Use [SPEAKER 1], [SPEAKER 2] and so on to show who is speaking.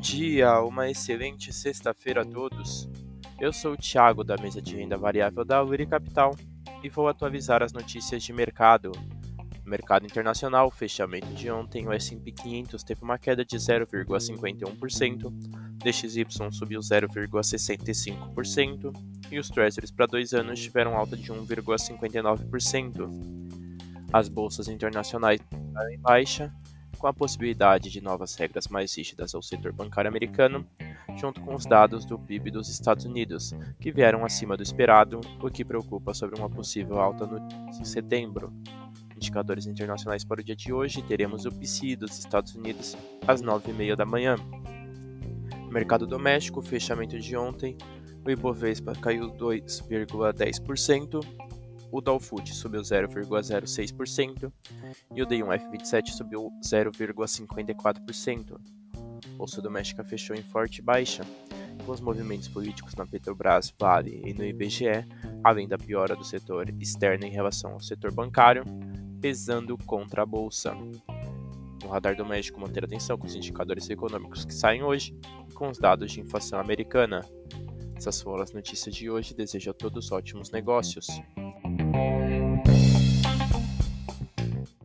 [SPEAKER 1] dia, uma excelente sexta-feira a todos. Eu sou o Thiago da mesa de renda variável da Uri Capital e vou atualizar as notícias de mercado. Mercado internacional, fechamento de ontem, o S&P 500 teve uma queda de 0,51%, DXY subiu 0,65% e os Treasuries para dois anos tiveram alta de 1,59%. As bolsas internacionais em baixa, com a possibilidade de novas regras mais rígidas ao setor bancário americano, junto com os dados do PIB dos Estados Unidos, que vieram acima do esperado, o que preocupa sobre uma possível alta no em setembro. Indicadores internacionais para o dia de hoje, teremos o PCI dos Estados Unidos às 9h30 da manhã. mercado doméstico, fechamento de ontem, o Ibovespa caiu 2,10%, o Dow Food subiu 0,06% e o D1F27 subiu 0,54%. Bolsa doméstica fechou em forte baixa, com os movimentos políticos na Petrobras, Vale e no IBGE, além da piora do setor externo em relação ao setor bancário, pesando contra a bolsa. No radar doméstico, manter atenção com os indicadores econômicos que saem hoje e com os dados de inflação americana. Essas foram as notícias de hoje. Desejo a todos ótimos negócios. Amen.